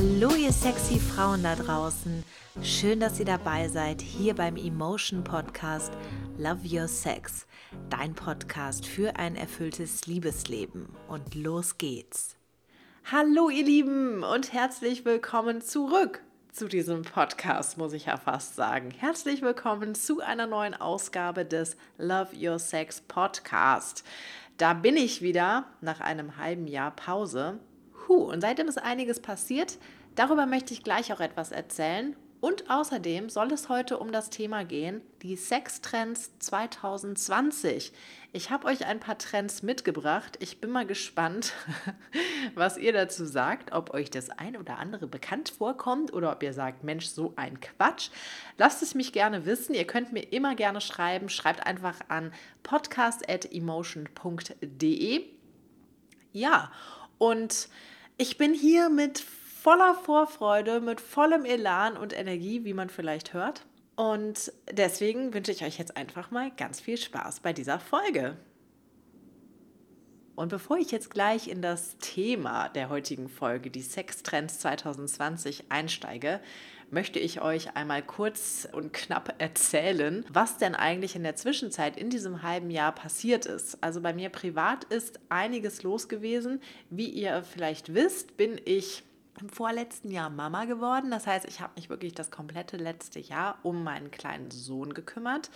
Hallo ihr sexy Frauen da draußen. Schön, dass ihr dabei seid hier beim Emotion Podcast Love Your Sex, dein Podcast für ein erfülltes Liebesleben. Und los geht's. Hallo ihr Lieben und herzlich willkommen zurück zu diesem Podcast, muss ich ja fast sagen. Herzlich willkommen zu einer neuen Ausgabe des Love Your Sex Podcast. Da bin ich wieder nach einem halben Jahr Pause Puh, und seitdem ist einiges passiert. Darüber möchte ich gleich auch etwas erzählen. Und außerdem soll es heute um das Thema gehen, die Sextrends 2020. Ich habe euch ein paar Trends mitgebracht. Ich bin mal gespannt, was ihr dazu sagt, ob euch das ein oder andere bekannt vorkommt oder ob ihr sagt, Mensch, so ein Quatsch. Lasst es mich gerne wissen. Ihr könnt mir immer gerne schreiben. Schreibt einfach an podcast.emotion.de. Ja, und ich bin hier mit voller Vorfreude, mit vollem Elan und Energie, wie man vielleicht hört. Und deswegen wünsche ich euch jetzt einfach mal ganz viel Spaß bei dieser Folge. Und bevor ich jetzt gleich in das Thema der heutigen Folge, die Sextrends 2020, einsteige, möchte ich euch einmal kurz und knapp erzählen, was denn eigentlich in der Zwischenzeit in diesem halben Jahr passiert ist. Also bei mir privat ist einiges los gewesen. Wie ihr vielleicht wisst, bin ich im vorletzten Jahr Mama geworden. Das heißt, ich habe mich wirklich das komplette letzte Jahr um meinen kleinen Sohn gekümmert.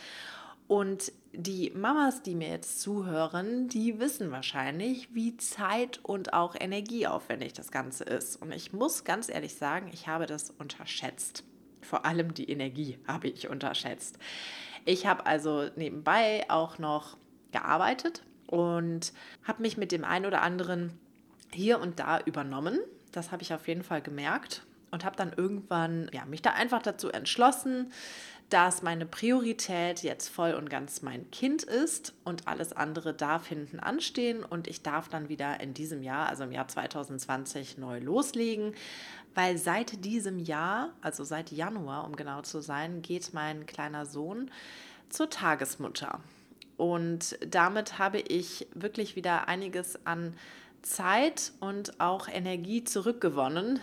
Und die Mamas, die mir jetzt zuhören, die wissen wahrscheinlich, wie zeit- und auch energieaufwendig das Ganze ist. Und ich muss ganz ehrlich sagen, ich habe das unterschätzt. Vor allem die Energie habe ich unterschätzt. Ich habe also nebenbei auch noch gearbeitet und habe mich mit dem einen oder anderen hier und da übernommen. Das habe ich auf jeden Fall gemerkt und habe dann irgendwann ja, mich da einfach dazu entschlossen, dass meine Priorität jetzt voll und ganz mein Kind ist und alles andere darf hinten anstehen und ich darf dann wieder in diesem Jahr, also im Jahr 2020, neu loslegen, weil seit diesem Jahr, also seit Januar, um genau zu sein, geht mein kleiner Sohn zur Tagesmutter. Und damit habe ich wirklich wieder einiges an Zeit und auch Energie zurückgewonnen.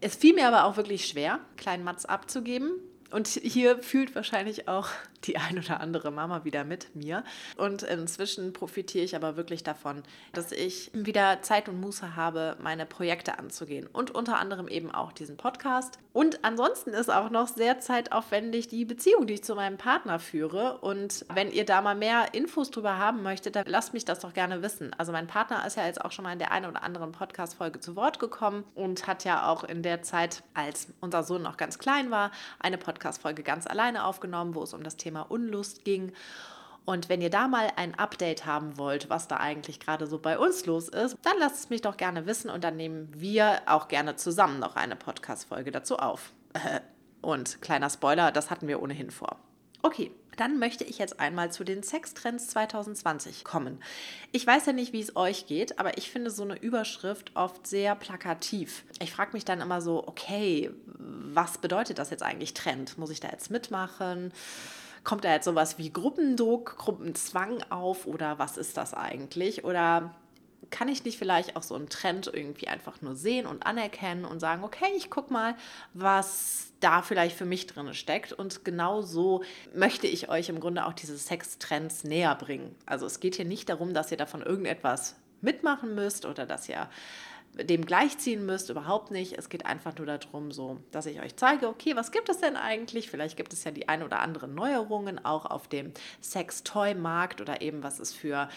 Es fiel mir aber auch wirklich schwer, kleinen Mats abzugeben, und hier fühlt wahrscheinlich auch die ein oder andere Mama wieder mit mir. Und inzwischen profitiere ich aber wirklich davon, dass ich wieder Zeit und Muße habe, meine Projekte anzugehen. Und unter anderem eben auch diesen Podcast. Und ansonsten ist auch noch sehr zeitaufwendig die Beziehung, die ich zu meinem Partner führe. Und wenn ihr da mal mehr Infos drüber haben möchtet, dann lasst mich das doch gerne wissen. Also mein Partner ist ja jetzt auch schon mal in der einen oder anderen Podcast-Folge zu Wort gekommen und hat ja auch in der Zeit, als unser Sohn noch ganz klein war, eine Podcast Podcast-Folge ganz alleine aufgenommen, wo es um das Thema Unlust ging. Und wenn ihr da mal ein Update haben wollt, was da eigentlich gerade so bei uns los ist, dann lasst es mich doch gerne wissen und dann nehmen wir auch gerne zusammen noch eine Podcast-Folge dazu auf. Und kleiner Spoiler, das hatten wir ohnehin vor. Okay, dann möchte ich jetzt einmal zu den Sextrends 2020 kommen. Ich weiß ja nicht, wie es euch geht, aber ich finde so eine Überschrift oft sehr plakativ. Ich frage mich dann immer so, okay, was bedeutet das jetzt eigentlich Trend? Muss ich da jetzt mitmachen? Kommt da jetzt sowas wie Gruppendruck, Gruppenzwang auf oder was ist das eigentlich? Oder kann ich nicht vielleicht auch so einen Trend irgendwie einfach nur sehen und anerkennen und sagen, okay, ich gucke mal, was da vielleicht für mich drin steckt. Und genau so möchte ich euch im Grunde auch diese Sextrends näher bringen. Also es geht hier nicht darum, dass ihr davon irgendetwas mitmachen müsst oder dass ihr dem gleichziehen müsst, überhaupt nicht. Es geht einfach nur darum, so, dass ich euch zeige, okay, was gibt es denn eigentlich? Vielleicht gibt es ja die ein oder anderen Neuerungen auch auf dem Sex-Toy-Markt oder eben was es für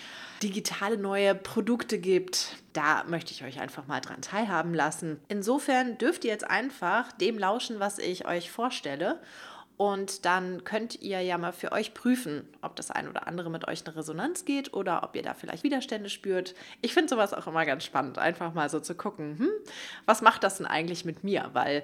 digitale neue Produkte gibt. Da möchte ich euch einfach mal dran teilhaben lassen. Insofern dürft ihr jetzt einfach dem lauschen, was ich euch vorstelle. Und dann könnt ihr ja mal für euch prüfen, ob das ein oder andere mit euch eine Resonanz geht oder ob ihr da vielleicht Widerstände spürt. Ich finde sowas auch immer ganz spannend, einfach mal so zu gucken, hm, was macht das denn eigentlich mit mir? Weil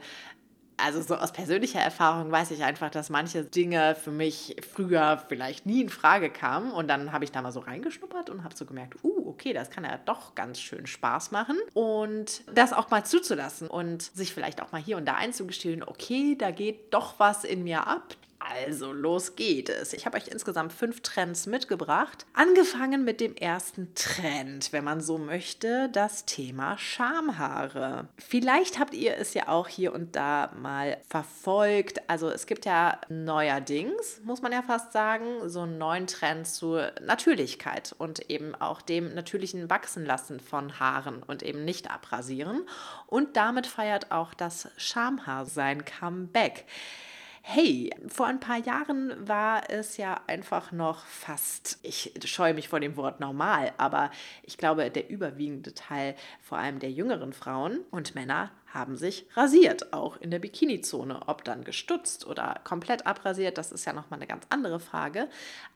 also so aus persönlicher Erfahrung weiß ich einfach, dass manche Dinge für mich früher vielleicht nie in Frage kamen. Und dann habe ich da mal so reingeschnuppert und habe so gemerkt, uh, okay, das kann ja doch ganz schön Spaß machen. Und das auch mal zuzulassen und sich vielleicht auch mal hier und da einzugestehen, okay, da geht doch was in mir ab Also, los geht es. Ich habe euch insgesamt fünf Trends mitgebracht. Angefangen mit dem ersten Trend, wenn man so möchte, das Thema Schamhaare. Vielleicht habt ihr es ja auch hier und da mal verfolgt. Also, es gibt ja neuerdings, muss man ja fast sagen, so einen neuen Trend zur Natürlichkeit und eben auch dem natürlichen Wachsenlassen von Haaren und eben nicht abrasieren. Und damit feiert auch das Schamhaar sein Comeback. Hey, vor ein paar Jahren war es ja einfach noch fast, ich scheue mich vor dem Wort normal, aber ich glaube, der überwiegende Teil, vor allem der jüngeren Frauen und Männer, haben sich rasiert, auch in der Bikini-Zone. Ob dann gestutzt oder komplett abrasiert, das ist ja nochmal eine ganz andere Frage.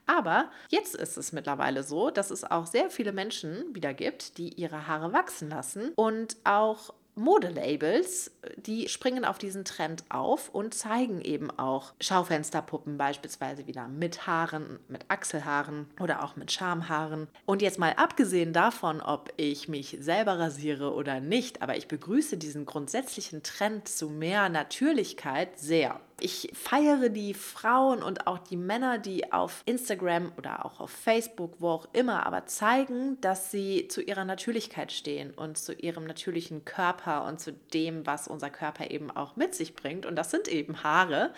Aber jetzt ist es mittlerweile so, dass es auch sehr viele Menschen wieder gibt, die ihre Haare wachsen lassen und auch Modelabels, die springen auf diesen Trend auf und zeigen eben auch Schaufensterpuppen beispielsweise wieder mit Haaren, mit Achselhaaren oder auch mit Schamhaaren. Und jetzt mal abgesehen davon, ob ich mich selber rasiere oder nicht, aber ich begrüße diesen grundsätzlichen Trend zu mehr Natürlichkeit sehr. Ich feiere die Frauen und auch die Männer, die auf Instagram oder auch auf Facebook, wo auch immer, aber zeigen, dass sie zu ihrer Natürlichkeit stehen und zu ihrem natürlichen Körper und zu dem, was unser Körper eben auch mit sich bringt. Und das sind eben Haare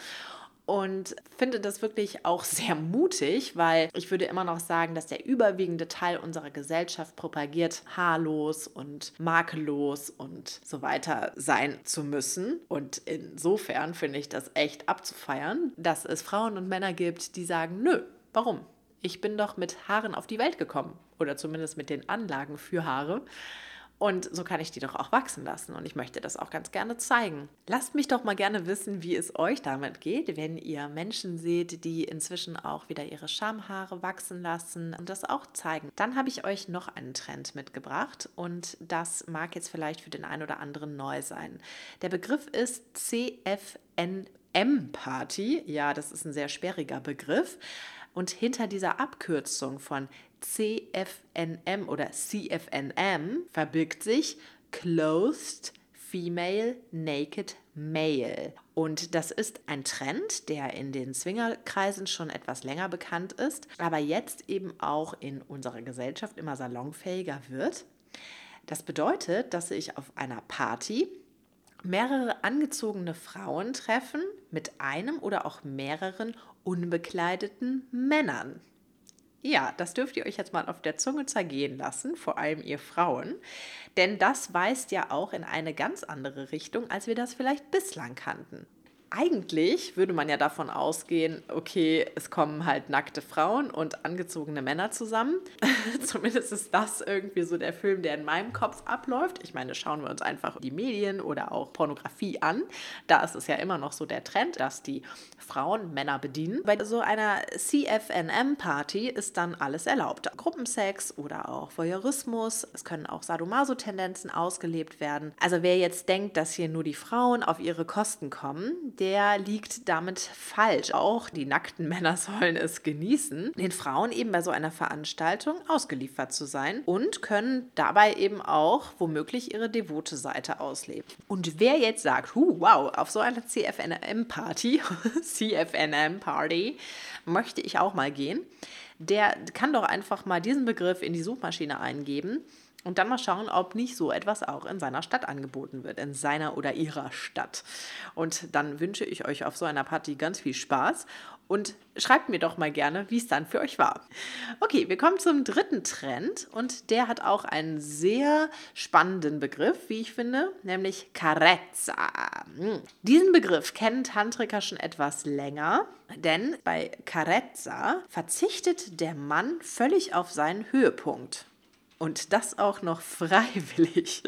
und finde das wirklich auch sehr mutig, weil ich würde immer noch sagen, dass der überwiegende Teil unserer Gesellschaft propagiert, haarlos und makellos und so weiter sein zu müssen. Und insofern finde ich das echt abzufeiern, dass es Frauen und Männer gibt, die sagen, nö, warum? Ich bin doch mit Haaren auf die Welt gekommen oder zumindest mit den Anlagen für Haare. Und so kann ich die doch auch wachsen lassen und ich möchte das auch ganz gerne zeigen. Lasst mich doch mal gerne wissen, wie es euch damit geht, wenn ihr Menschen seht, die inzwischen auch wieder ihre Schamhaare wachsen lassen und das auch zeigen. Dann habe ich euch noch einen Trend mitgebracht und das mag jetzt vielleicht für den einen oder anderen neu sein. Der Begriff ist CFNM Party. Ja, das ist ein sehr sperriger Begriff. Und hinter dieser Abkürzung von CFNM oder CFNM verbirgt sich Clothed Female Naked Male. Und das ist ein Trend, der in den Swingerkreisen schon etwas länger bekannt ist, aber jetzt eben auch in unserer Gesellschaft immer salonfähiger wird. Das bedeutet, dass sich auf einer Party mehrere angezogene Frauen treffen mit einem oder auch mehreren unbekleideten Männern. Ja, das dürft ihr euch jetzt mal auf der Zunge zergehen lassen, vor allem ihr Frauen. Denn das weist ja auch in eine ganz andere Richtung, als wir das vielleicht bislang kannten eigentlich würde man ja davon ausgehen, okay, es kommen halt nackte Frauen und angezogene Männer zusammen. Zumindest ist das irgendwie so der Film, der in meinem Kopf abläuft. Ich meine, schauen wir uns einfach die Medien oder auch Pornografie an. Da ist es ja immer noch so der Trend, dass die Frauen Männer bedienen. Bei so einer CFNM-Party ist dann alles erlaubt. Gruppensex oder auch Voyeurismus. Es können auch Sadomaso-Tendenzen ausgelebt werden. Also wer jetzt denkt, dass hier nur die Frauen auf ihre Kosten kommen, der liegt damit falsch. Auch die nackten Männer sollen es genießen, den Frauen eben bei so einer Veranstaltung ausgeliefert zu sein und können dabei eben auch womöglich ihre devote Seite ausleben. Und wer jetzt sagt, huh, wow, auf so einer CFNM-Party, CFNM-Party, möchte ich auch mal gehen, der kann doch einfach mal diesen Begriff in die Suchmaschine eingeben und dann mal schauen, ob nicht so etwas auch in seiner Stadt angeboten wird, in seiner oder ihrer Stadt. Und dann wünsche ich euch auf so einer Party ganz viel Spaß und schreibt mir doch mal gerne, wie es dann für euch war. Okay, wir kommen zum dritten Trend und der hat auch einen sehr spannenden Begriff, wie ich finde, nämlich Carezza. Hm. Diesen Begriff kennen Tantriker schon etwas länger, denn bei Carezza verzichtet der Mann völlig auf seinen Höhepunkt. Und das auch noch freiwillig.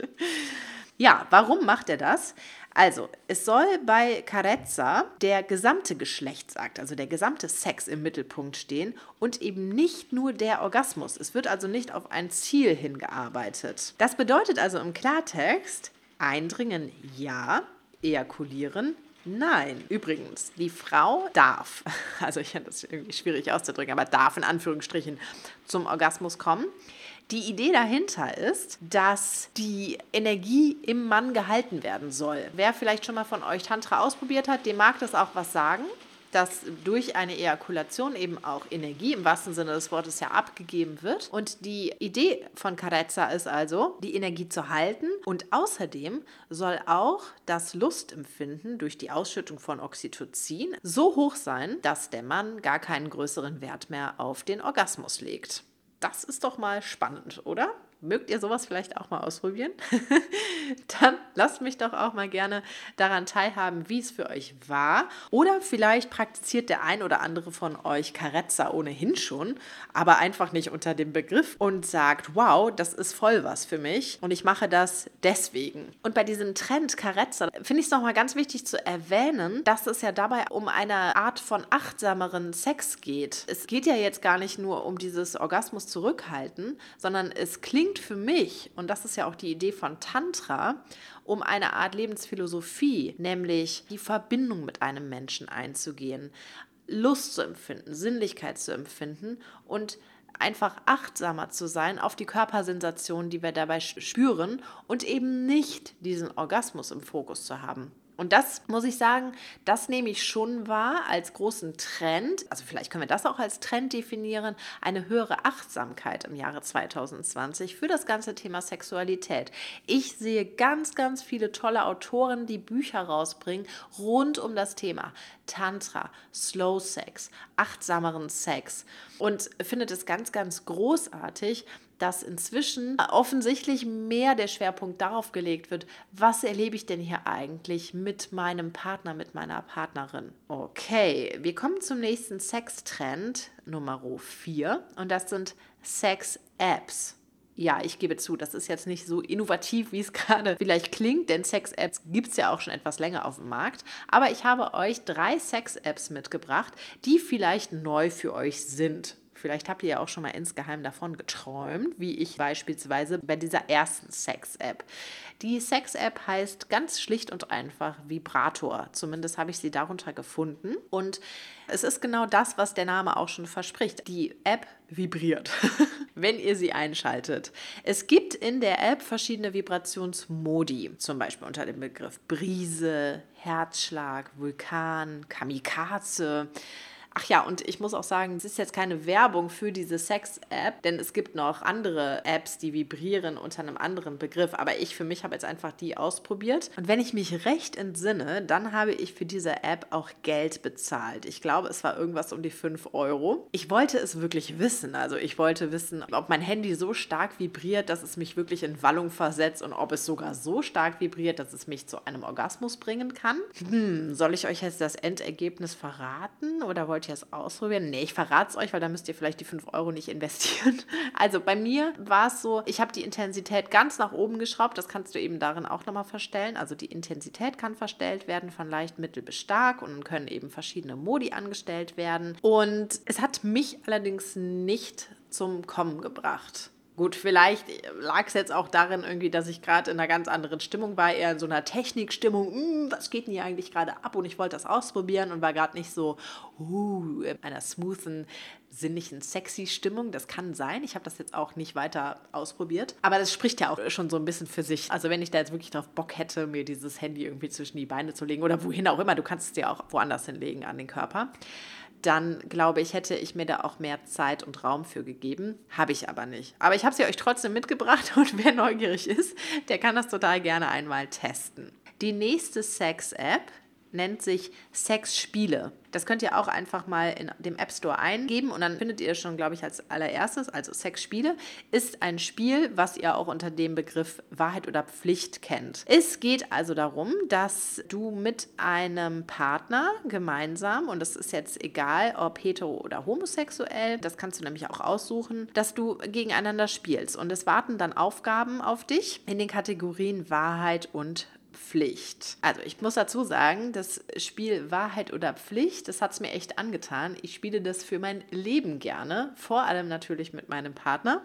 Ja, warum macht er das? Also, es soll bei Carezza der gesamte Geschlechtsakt, also der gesamte Sex im Mittelpunkt stehen und eben nicht nur der Orgasmus. Es wird also nicht auf ein Ziel hingearbeitet. Das bedeutet also im Klartext, eindringen ja, ejakulieren Nein, übrigens, die Frau darf, also ich finde das irgendwie schwierig auszudrücken, aber darf in Anführungsstrichen zum Orgasmus kommen. Die Idee dahinter ist, dass die Energie im Mann gehalten werden soll. Wer vielleicht schon mal von euch Tantra ausprobiert hat, dem mag das auch was sagen. Dass durch eine Ejakulation eben auch Energie im wahrsten Sinne des Wortes ja abgegeben wird. Und die Idee von Carezza ist also, die Energie zu halten und außerdem soll auch das Lustempfinden durch die Ausschüttung von Oxytocin so hoch sein, dass der Mann gar keinen größeren Wert mehr auf den Orgasmus legt. Das ist doch mal spannend, oder? Mögt ihr sowas vielleicht auch mal ausprobieren? Dann lasst mich doch auch mal gerne daran teilhaben, wie es für euch war. Oder vielleicht praktiziert der ein oder andere von euch Carezza ohnehin schon, aber einfach nicht unter dem Begriff und sagt, wow, das ist voll was für mich und ich mache das deswegen. Und bei diesem Trend Carezza finde ich es nochmal ganz wichtig zu erwähnen, dass es ja dabei um eine Art von achtsameren Sex geht. Es geht ja jetzt gar nicht nur um dieses Orgasmus zurückhalten, sondern es klingt klingt für mich, und das ist ja auch die Idee von Tantra, um eine Art Lebensphilosophie, nämlich die Verbindung mit einem Menschen einzugehen, Lust zu empfinden, Sinnlichkeit zu empfinden und einfach achtsamer zu sein auf die Körpersensationen, die wir dabei spüren und eben nicht diesen Orgasmus im Fokus zu haben. Und das muss ich sagen, das nehme ich schon wahr als großen Trend. Also vielleicht können wir das auch als Trend definieren, eine höhere Achtsamkeit im Jahre 2020 für das ganze Thema Sexualität. Ich sehe ganz, ganz viele tolle Autoren, die Bücher rausbringen rund um das Thema Tantra, Slow Sex, achtsameren Sex und finde es ganz, ganz großartig, dass inzwischen offensichtlich mehr der Schwerpunkt darauf gelegt wird, was erlebe ich denn hier eigentlich mit meinem Partner, mit meiner Partnerin. Okay, wir kommen zum nächsten Sextrend Nummer 4 und das sind Sex-Apps. Ja, ich gebe zu, das ist jetzt nicht so innovativ, wie es gerade vielleicht klingt, denn Sex-Apps gibt es ja auch schon etwas länger auf dem Markt. Aber ich habe euch drei Sex-Apps mitgebracht, die vielleicht neu für euch sind. Vielleicht habt ihr ja auch schon mal insgeheim davon geträumt, wie ich beispielsweise bei dieser ersten Sex-App. Die Sex-App heißt ganz schlicht und einfach Vibrator. Zumindest habe ich sie darunter gefunden. Und es ist genau das, was der Name auch schon verspricht. Die App vibriert, wenn ihr sie einschaltet. Es gibt in der App verschiedene Vibrationsmodi, zum Beispiel unter dem Begriff Brise, Herzschlag, Vulkan, Kamikaze. Ach ja, und ich muss auch sagen, es ist jetzt keine Werbung für diese Sex-App, denn es gibt noch andere Apps, die vibrieren unter einem anderen Begriff. Aber ich für mich habe jetzt einfach die ausprobiert. Und wenn ich mich recht entsinne, dann habe ich für diese App auch Geld bezahlt. Ich glaube, es war irgendwas um die 5 Euro. Ich wollte es wirklich wissen. Also ich wollte wissen, ob mein Handy so stark vibriert, dass es mich wirklich in Wallung versetzt und ob es sogar so stark vibriert, dass es mich zu einem Orgasmus bringen kann. Hm, soll ich euch jetzt das Endergebnis verraten oder wollt wollt ihr es ausprobieren? Nee, ich verrate es euch, weil da müsst ihr vielleicht die 5 Euro nicht investieren. Also bei mir war es so, ich habe die Intensität ganz nach oben geschraubt. Das kannst du eben darin auch nochmal verstellen. Also die Intensität kann verstellt werden von leicht, mittel bis stark und dann können eben verschiedene Modi angestellt werden. Und es hat mich allerdings nicht zum Kommen gebracht. Gut, vielleicht lag es jetzt auch darin irgendwie, dass ich gerade in einer ganz anderen Stimmung war, eher in so einer Technikstimmung. Hm, was geht denn hier eigentlich gerade ab? Und ich wollte das ausprobieren und war gerade nicht so uh, in einer smoothen, sinnlichen, sexy Stimmung. Das kann sein. Ich habe das jetzt auch nicht weiter ausprobiert. Aber das spricht ja auch schon so ein bisschen für sich. Also wenn ich da jetzt wirklich drauf Bock hätte, mir dieses Handy irgendwie zwischen die Beine zu legen oder wohin auch immer, du kannst es dir auch woanders hinlegen an den Körper dann glaube ich, hätte ich mir da auch mehr Zeit und Raum für gegeben. Habe ich aber nicht. Aber ich habe sie euch trotzdem mitgebracht und wer neugierig ist, der kann das total gerne einmal testen. Die nächste Sex-App nennt sich Sexspiele. Das könnt ihr auch einfach mal in dem App Store eingeben und dann findet ihr schon, glaube ich, als allererstes. Also Sexspiele ist ein Spiel, was ihr auch unter dem Begriff Wahrheit oder Pflicht kennt. Es geht also darum, dass du mit einem Partner gemeinsam, und das ist jetzt egal, ob hetero oder homosexuell, das kannst du nämlich auch aussuchen, dass du gegeneinander spielst. Und es warten dann Aufgaben auf dich in den Kategorien Wahrheit und Pflicht. Also ich muss dazu sagen, das Spiel Wahrheit oder Pflicht, das hat es mir echt angetan. Ich spiele das für mein Leben gerne, vor allem natürlich mit meinem Partner.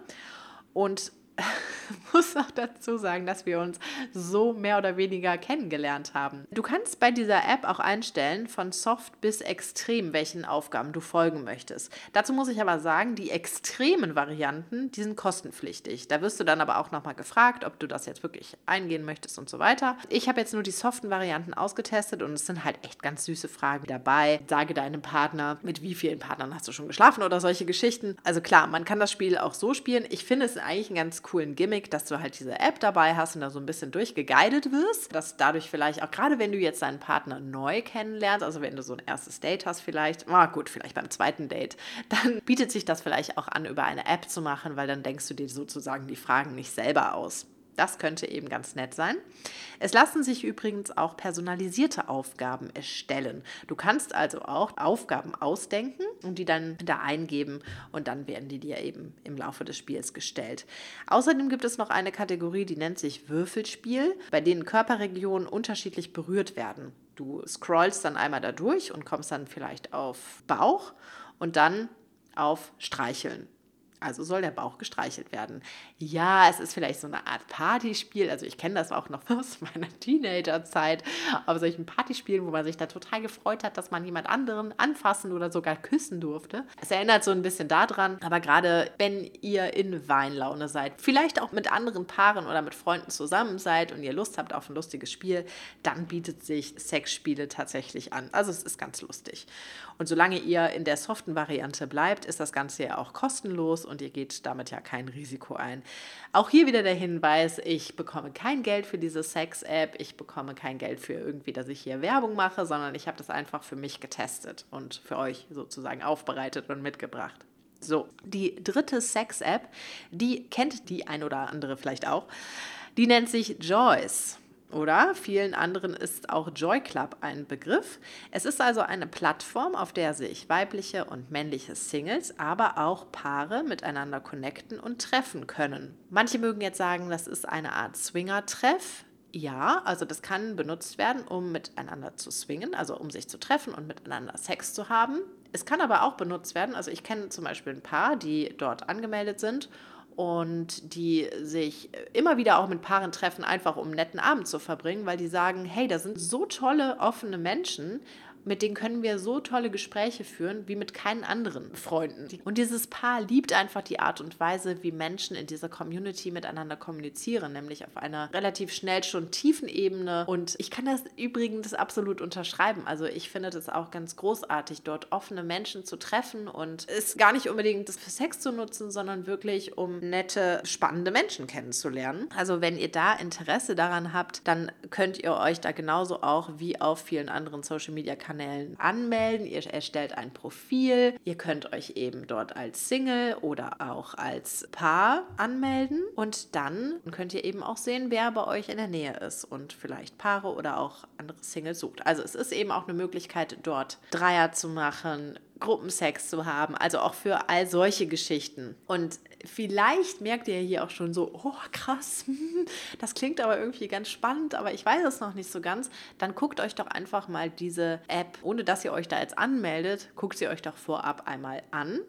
Und muss auch dazu sagen, dass wir uns so mehr oder weniger kennengelernt haben. Du kannst bei dieser App auch einstellen, von soft bis extrem, welchen Aufgaben du folgen möchtest. Dazu muss ich aber sagen, die extremen Varianten, die sind kostenpflichtig. Da wirst du dann aber auch nochmal gefragt, ob du das jetzt wirklich eingehen möchtest und so weiter. Ich habe jetzt nur die soften Varianten ausgetestet und es sind halt echt ganz süße Fragen dabei. Sage deinem Partner, mit wie vielen Partnern hast du schon geschlafen oder solche Geschichten. Also klar, man kann das Spiel auch so spielen. Ich finde es eigentlich einen ganz coolen Gimmick, dass du halt diese App dabei hast und da so ein bisschen durchgeguidet wirst, dass dadurch vielleicht auch gerade wenn du jetzt deinen Partner neu kennenlernst, also wenn du so ein erstes Date hast vielleicht, ah gut, vielleicht beim zweiten Date, dann bietet sich das vielleicht auch an, über eine App zu machen, weil dann denkst du dir sozusagen die Fragen nicht selber aus. Das könnte eben ganz nett sein. Es lassen sich übrigens auch personalisierte Aufgaben erstellen. Du kannst also auch Aufgaben ausdenken und die dann da eingeben und dann werden die dir eben im Laufe des Spiels gestellt. Außerdem gibt es noch eine Kategorie, die nennt sich Würfelspiel, bei denen Körperregionen unterschiedlich berührt werden. Du scrollst dann einmal da durch und kommst dann vielleicht auf Bauch und dann auf Streicheln. Also soll der Bauch gestreichelt werden. Ja, es ist vielleicht so eine Art Partyspiel. Also ich kenne das auch noch aus meiner Teenagerzeit. Aber solchen Partyspielen, wo man sich da total gefreut hat, dass man jemand anderen anfassen oder sogar küssen durfte. Es erinnert so ein bisschen daran. Aber gerade wenn ihr in Weinlaune seid, vielleicht auch mit anderen Paaren oder mit Freunden zusammen seid und ihr Lust habt auf ein lustiges Spiel, dann bietet sich Sexspiele tatsächlich an. Also es ist ganz lustig. Und solange ihr in der soften Variante bleibt, ist das Ganze ja auch kostenlos und ihr geht damit ja kein Risiko ein. Auch hier wieder der Hinweis, ich bekomme kein Geld für diese Sex-App, ich bekomme kein Geld für irgendwie, dass ich hier Werbung mache, sondern ich habe das einfach für mich getestet und für euch sozusagen aufbereitet und mitgebracht. So, die dritte Sex-App, die kennt die ein oder andere vielleicht auch. Die nennt sich Joyce oder vielen anderen ist auch Joy Club ein Begriff. Es ist also eine Plattform, auf der sich weibliche und männliche Singles, aber auch Paare miteinander connecten und treffen können. Manche mögen jetzt sagen, das ist eine Art Swinger-Treff. Ja, also das kann benutzt werden, um miteinander zu swingen, also um sich zu treffen und miteinander Sex zu haben. Es kann aber auch benutzt werden, also ich kenne zum Beispiel ein Paar, die dort angemeldet sind und die sich immer wieder auch mit Paaren treffen, einfach um einen netten Abend zu verbringen, weil die sagen, hey, da sind so tolle, offene Menschen, mit denen können wir so tolle Gespräche führen wie mit keinen anderen Freunden. Und dieses Paar liebt einfach die Art und Weise, wie Menschen in dieser Community miteinander kommunizieren, nämlich auf einer relativ schnell schon tiefen Ebene. Und ich kann das übrigens absolut unterschreiben. Also ich finde das auch ganz großartig, dort offene Menschen zu treffen und es gar nicht unbedingt für Sex zu nutzen, sondern wirklich um nette, spannende Menschen kennenzulernen. Also wenn ihr da Interesse daran habt, dann könnt ihr euch da genauso auch wie auf vielen anderen Social Media Kanälen anmelden. Ihr erstellt ein Profil. Ihr könnt euch eben dort als Single oder auch als Paar anmelden. Und dann könnt ihr eben auch sehen, wer bei euch in der Nähe ist und vielleicht Paare oder auch andere Singles sucht. Also es ist eben auch eine Möglichkeit, dort Dreier zu machen, Gruppensex zu haben, also auch für all solche Geschichten. Und vielleicht merkt ihr hier auch schon so, oh krass, das klingt aber irgendwie ganz spannend, aber ich weiß es noch nicht so ganz. Dann guckt euch doch einfach mal diese App, ohne dass ihr euch da jetzt anmeldet, guckt sie euch doch vorab einmal an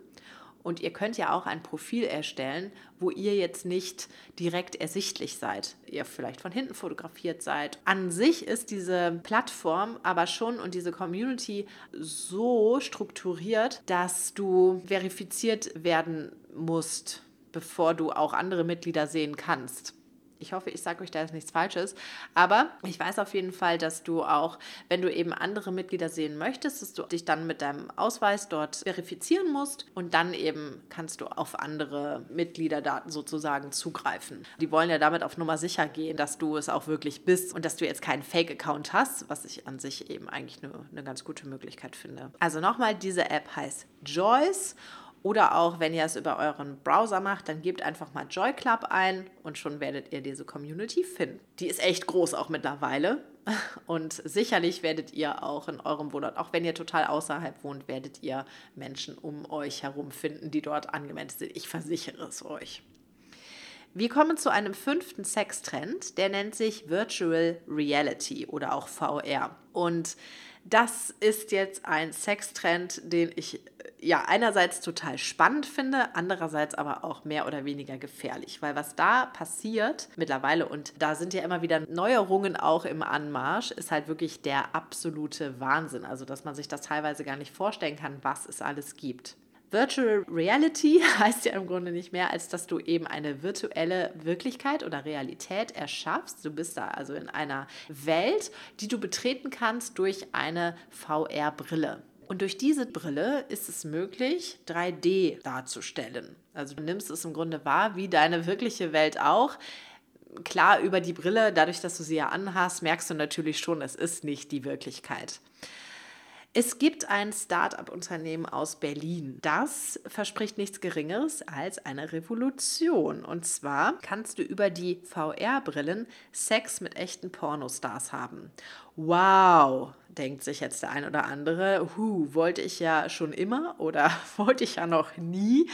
und ihr könnt ja auch ein Profil erstellen, wo ihr jetzt nicht direkt ersichtlich seid. Ihr vielleicht von hinten fotografiert seid. An sich ist diese Plattform aber schon und diese Community so strukturiert, dass du verifiziert werden musst, bevor du auch andere Mitglieder sehen kannst. Ich hoffe, ich sage euch da jetzt nichts Falsches. Aber ich weiß auf jeden Fall, dass du auch, wenn du eben andere Mitglieder sehen möchtest, dass du dich dann mit deinem Ausweis dort verifizieren musst und dann eben kannst du auf andere Mitgliederdaten sozusagen zugreifen. Die wollen ja damit auf Nummer sicher gehen, dass du es auch wirklich bist und dass du jetzt keinen Fake-Account hast, was ich an sich eben eigentlich eine, eine ganz gute Möglichkeit finde. Also nochmal, diese App heißt Joyce oder auch, wenn ihr es über euren Browser macht, dann gebt einfach mal Joy Club ein und schon werdet ihr diese Community finden. Die ist echt groß auch mittlerweile. Und sicherlich werdet ihr auch in eurem Wohnort, auch wenn ihr total außerhalb wohnt, werdet ihr Menschen um euch herum finden, die dort angemeldet sind. Ich versichere es euch. Wir kommen zu einem fünften Sextrend, der nennt sich Virtual Reality oder auch VR. Und Das ist jetzt ein Sextrend, den ich ja einerseits total spannend finde, andererseits aber auch mehr oder weniger gefährlich, weil was da passiert mittlerweile und da sind ja immer wieder Neuerungen auch im Anmarsch, ist halt wirklich der absolute Wahnsinn. Also, dass man sich das teilweise gar nicht vorstellen kann, was es alles gibt. Virtual Reality heißt ja im Grunde nicht mehr, als dass du eben eine virtuelle Wirklichkeit oder Realität erschaffst. Du bist da also in einer Welt, die du betreten kannst durch eine VR-Brille. Und durch diese Brille ist es möglich, 3D darzustellen. Also du nimmst es im Grunde wahr, wie deine wirkliche Welt auch. Klar, über die Brille, dadurch, dass du sie ja anhast, merkst du natürlich schon, es ist nicht die Wirklichkeit. Es gibt ein Start-up-Unternehmen aus Berlin. Das verspricht nichts Geringeres als eine Revolution. Und zwar kannst du über die VR-Brillen Sex mit echten Pornostars haben. Wow, denkt sich jetzt der ein oder andere. Huh, wollte ich ja schon immer oder wollte ich ja noch nie.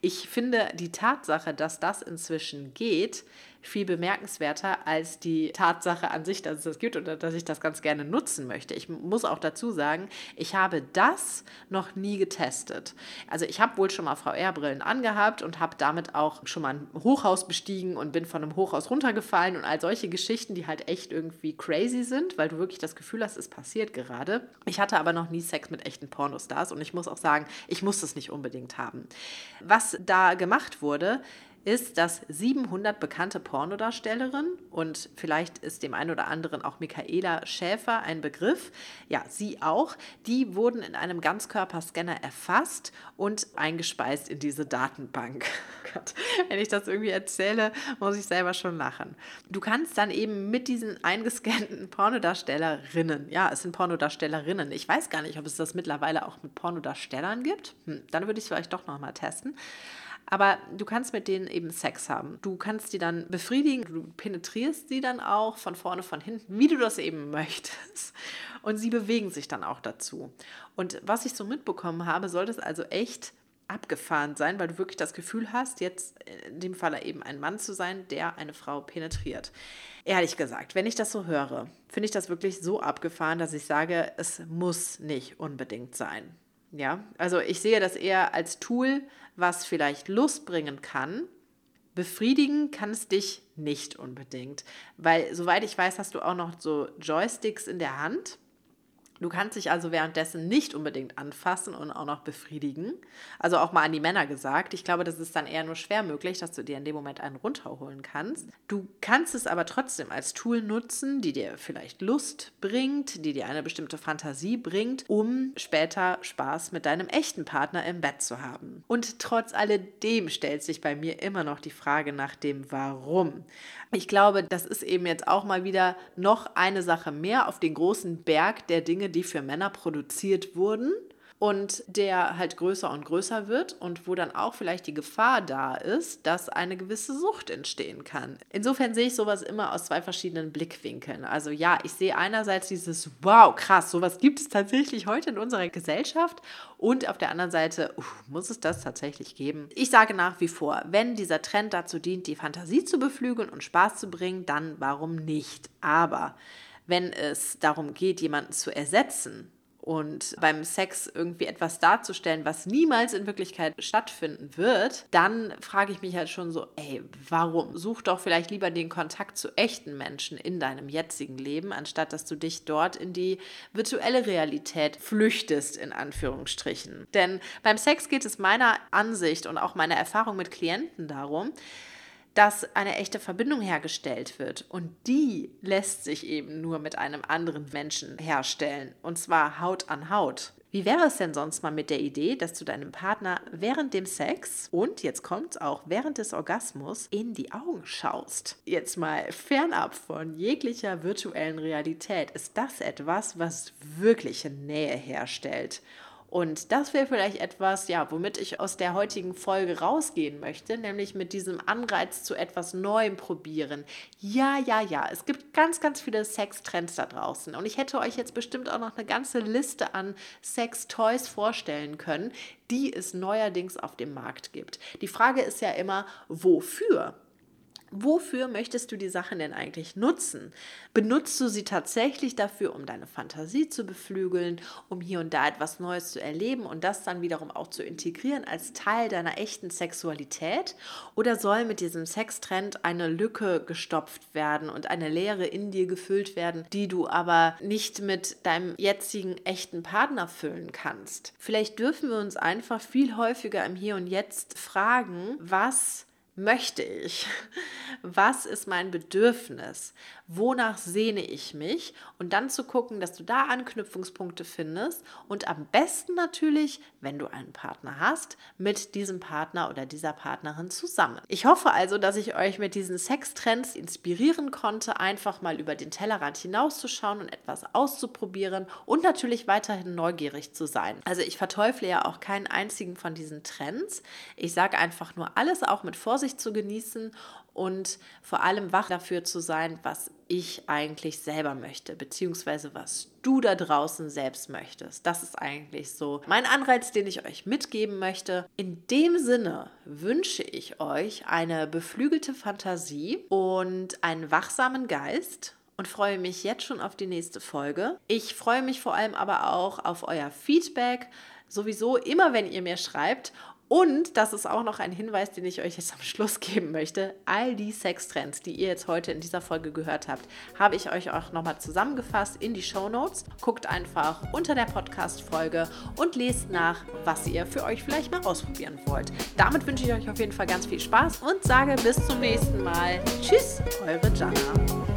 Ich finde die Tatsache, dass das inzwischen geht, viel bemerkenswerter als die Tatsache an sich, dass es das gibt oder dass ich das ganz gerne nutzen möchte. Ich muss auch dazu sagen, ich habe das noch nie getestet. Also ich habe wohl schon mal VR-Brillen angehabt und habe damit auch schon mal ein Hochhaus bestiegen und bin von einem Hochhaus runtergefallen und all solche Geschichten, die halt echt irgendwie crazy sind, weil du wirklich das Gefühl hast, es passiert gerade. Ich hatte aber noch nie Sex mit echten Pornostars und ich muss auch sagen, ich muss es nicht unbedingt haben. Was da gemacht wurde, ist, dass 700 bekannte Pornodarstellerinnen und vielleicht ist dem einen oder anderen auch Michaela Schäfer ein Begriff, ja, sie auch, die wurden in einem Ganzkörperscanner erfasst und eingespeist in diese Datenbank. Gott, wenn ich das irgendwie erzähle, muss ich selber schon lachen. Du kannst dann eben mit diesen eingescannten Pornodarstellerinnen, ja, es sind Pornodarstellerinnen, ich weiß gar nicht, ob es das mittlerweile auch mit Pornodarstellern gibt, hm, dann würde ich es vielleicht doch nochmal testen. Aber du kannst mit denen eben Sex haben. Du kannst die dann befriedigen, du penetrierst sie dann auch von vorne, von hinten, wie du das eben möchtest. Und sie bewegen sich dann auch dazu. Und was ich so mitbekommen habe, sollte es also echt abgefahren sein, weil du wirklich das Gefühl hast, jetzt in dem Fall eben ein Mann zu sein, der eine Frau penetriert. Ehrlich gesagt, wenn ich das so höre, finde ich das wirklich so abgefahren, dass ich sage, es muss nicht unbedingt sein. Ja, also ich sehe das eher als Tool, was vielleicht Lust bringen kann. Befriedigen kann es dich nicht unbedingt, weil soweit ich weiß, hast du auch noch so Joysticks in der Hand Du kannst dich also währenddessen nicht unbedingt anfassen und auch noch befriedigen. Also auch mal an die Männer gesagt. Ich glaube, das ist dann eher nur schwer möglich, dass du dir in dem Moment einen runterholen kannst. Du kannst es aber trotzdem als Tool nutzen, die dir vielleicht Lust bringt, die dir eine bestimmte Fantasie bringt, um später Spaß mit deinem echten Partner im Bett zu haben. Und trotz alledem stellt sich bei mir immer noch die Frage nach dem Warum. Ich glaube, das ist eben jetzt auch mal wieder noch eine Sache mehr auf den großen Berg der Dinge, die für Männer produziert wurden und der halt größer und größer wird und wo dann auch vielleicht die Gefahr da ist, dass eine gewisse Sucht entstehen kann. Insofern sehe ich sowas immer aus zwei verschiedenen Blickwinkeln. Also ja, ich sehe einerseits dieses Wow, krass, sowas gibt es tatsächlich heute in unserer Gesellschaft und auf der anderen Seite uh, muss es das tatsächlich geben. Ich sage nach wie vor, wenn dieser Trend dazu dient, die Fantasie zu beflügeln und Spaß zu bringen, dann warum nicht? Aber wenn es darum geht, jemanden zu ersetzen, und beim Sex irgendwie etwas darzustellen, was niemals in Wirklichkeit stattfinden wird, dann frage ich mich halt schon so, ey, warum? Such doch vielleicht lieber den Kontakt zu echten Menschen in deinem jetzigen Leben, anstatt dass du dich dort in die virtuelle Realität flüchtest, in Anführungsstrichen. Denn beim Sex geht es meiner Ansicht und auch meiner Erfahrung mit Klienten darum, dass eine echte Verbindung hergestellt wird. Und die lässt sich eben nur mit einem anderen Menschen herstellen. Und zwar Haut an Haut. Wie wäre es denn sonst mal mit der Idee, dass du deinem Partner während dem Sex und jetzt kommt es auch während des Orgasmus in die Augen schaust? Jetzt mal fernab von jeglicher virtuellen Realität ist das etwas, was wirkliche Nähe herstellt. Und das wäre vielleicht etwas, ja, womit ich aus der heutigen Folge rausgehen möchte, nämlich mit diesem Anreiz zu etwas Neuem probieren. Ja, ja, ja, es gibt ganz, ganz viele Sextrends da draußen. Und ich hätte euch jetzt bestimmt auch noch eine ganze Liste an Sex-Toys vorstellen können, die es neuerdings auf dem Markt gibt. Die Frage ist ja immer, wofür? Wofür möchtest du die Sachen denn eigentlich nutzen? Benutzt du sie tatsächlich dafür, um deine Fantasie zu beflügeln, um hier und da etwas Neues zu erleben und das dann wiederum auch zu integrieren als Teil deiner echten Sexualität? Oder soll mit diesem Sextrend eine Lücke gestopft werden und eine Leere in dir gefüllt werden, die du aber nicht mit deinem jetzigen echten Partner füllen kannst? Vielleicht dürfen wir uns einfach viel häufiger im Hier und Jetzt fragen, was möchte ich? Was ist mein Bedürfnis? Wonach sehne ich mich? Und dann zu gucken, dass du da Anknüpfungspunkte findest und am besten natürlich, wenn du einen Partner hast, mit diesem Partner oder dieser Partnerin zusammen. Ich hoffe also, dass ich euch mit diesen Sextrends inspirieren konnte, einfach mal über den Tellerrand hinauszuschauen und etwas auszuprobieren und natürlich weiterhin neugierig zu sein. Also ich verteufle ja auch keinen einzigen von diesen Trends. Ich sage einfach nur alles auch mit Vorsicht zu genießen und vor allem wach dafür zu sein, was ich eigentlich selber möchte, beziehungsweise was du da draußen selbst möchtest. Das ist eigentlich so mein Anreiz, den ich euch mitgeben möchte. In dem Sinne wünsche ich euch eine beflügelte Fantasie und einen wachsamen Geist und freue mich jetzt schon auf die nächste Folge. Ich freue mich vor allem aber auch auf euer Feedback. Sowieso immer, wenn ihr mir schreibt und das ist auch noch ein Hinweis, den ich euch jetzt am Schluss geben möchte. All die Sextrends, die ihr jetzt heute in dieser Folge gehört habt, habe ich euch auch nochmal zusammengefasst in die Show Notes. Guckt einfach unter der Podcast-Folge und lest nach, was ihr für euch vielleicht mal ausprobieren wollt. Damit wünsche ich euch auf jeden Fall ganz viel Spaß und sage bis zum nächsten Mal. Tschüss, eure Jana.